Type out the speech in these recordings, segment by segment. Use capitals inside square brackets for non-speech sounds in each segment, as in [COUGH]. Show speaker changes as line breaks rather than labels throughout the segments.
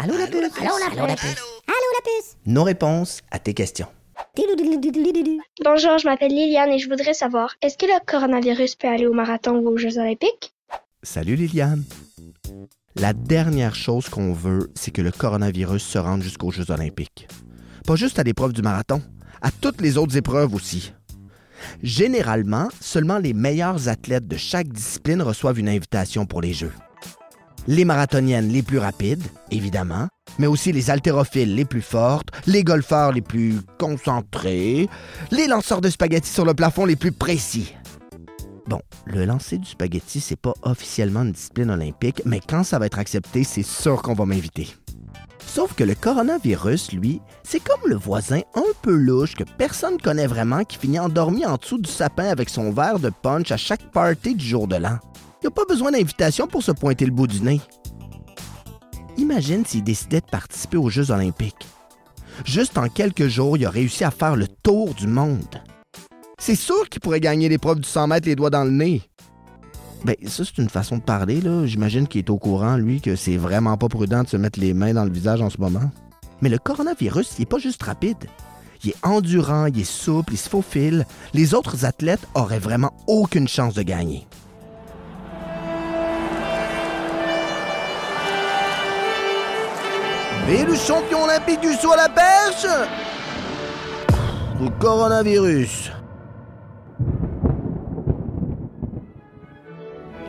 Allô la puce
Allô la puce
Allô la puce Nos réponses à tes questions.
Bonjour, je m'appelle Liliane et je voudrais savoir, est-ce que le coronavirus peut aller au marathon ou aux Jeux olympiques?
Salut Liliane. La dernière chose qu'on veut, c'est que le coronavirus se rende jusqu'aux Jeux olympiques. Pas juste à l'épreuve du marathon, à toutes les autres épreuves aussi. Généralement, seulement les meilleurs athlètes de chaque discipline reçoivent une invitation pour les Jeux. Les marathoniennes les plus rapides, évidemment, mais aussi les haltérophiles les plus fortes, les golfeurs les plus concentrés, les lanceurs de spaghettis sur le plafond les plus précis. Bon, le lancer du spaghetti, c'est pas officiellement une discipline olympique, mais quand ça va être accepté, c'est sûr qu'on va m'inviter. Sauf que le coronavirus, lui, c'est comme le voisin un peu louche que personne connaît vraiment qui finit endormi en dessous du sapin avec son verre de punch à chaque party du jour de l'an. Il n'y a pas besoin d'invitation pour se pointer le bout du nez. Imagine s'il décidait de participer aux Jeux olympiques. Juste en quelques jours, il a réussi à faire le tour du monde. C'est sûr qu'il pourrait gagner l'épreuve du 100 mètres les doigts dans le nez. Ben, ça, c'est une façon de parler, là. J'imagine qu'il est au courant, lui, que c'est vraiment pas prudent de se mettre les mains dans le visage en ce moment. Mais le coronavirus, il est pas juste rapide. Il est endurant, il est souple, il se faufile. Les autres athlètes auraient vraiment aucune chance de gagner. Et le champion olympique du saut à la perche Le coronavirus.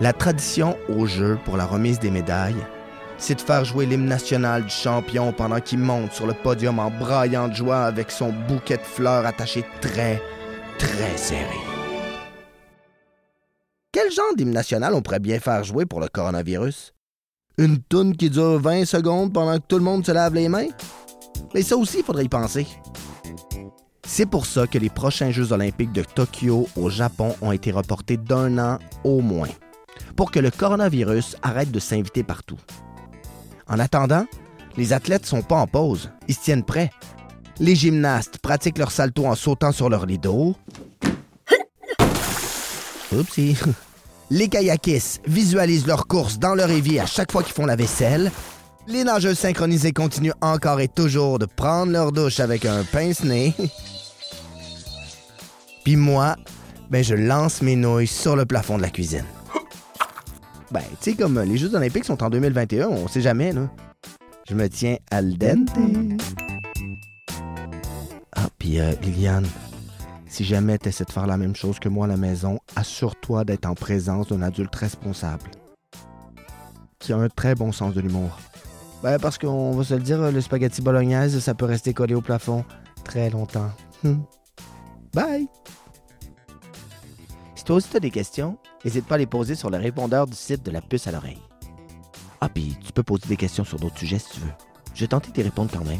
La tradition au jeu pour la remise des médailles, c'est de faire jouer l'hymne national du champion pendant qu'il monte sur le podium en braillant de joie avec son bouquet de fleurs attaché très, très serré. Quel genre d'hymne national on pourrait bien faire jouer pour le coronavirus? Une toune qui dure 20 secondes pendant que tout le monde se lave les mains? Mais ça aussi, il faudrait y penser. C'est pour ça que les prochains Jeux olympiques de Tokyo au Japon ont été reportés d'un an au moins, pour que le coronavirus arrête de s'inviter partout. En attendant, les athlètes sont pas en pause, ils se tiennent prêts. Les gymnastes pratiquent leur salto en sautant sur leur lido. Oupsie. [LAUGHS] Les kayakistes visualisent leur course dans leur évier à chaque fois qu'ils font la vaisselle. Les nageurs synchronisés continuent encore et toujours de prendre leur douche avec un pince-nez. [LAUGHS] Puis moi, ben je lance mes nouilles sur le plafond de la cuisine. [LAUGHS] Ben, tu sais, comme les Jeux olympiques sont en 2021, on sait jamais, là. Je me tiens al dente. Ah, puis euh, Liliane, si jamais tu essaies de faire la même chose que moi à la maison, assure-toi d'être en présence d'un adulte responsable. Qui a un très bon sens de l'humour. Ben, parce qu'on va se le dire, le spaghetti bolognaise, ça peut rester collé au plafond très longtemps. Hum. Bye! Si toi aussi t'as des questions, n'hésite pas à les poser sur le répondeur du site de la puce à l'oreille. Ah, puis tu peux poser des questions sur d'autres sujets si tu veux. Je vais tenter d'y répondre quand même.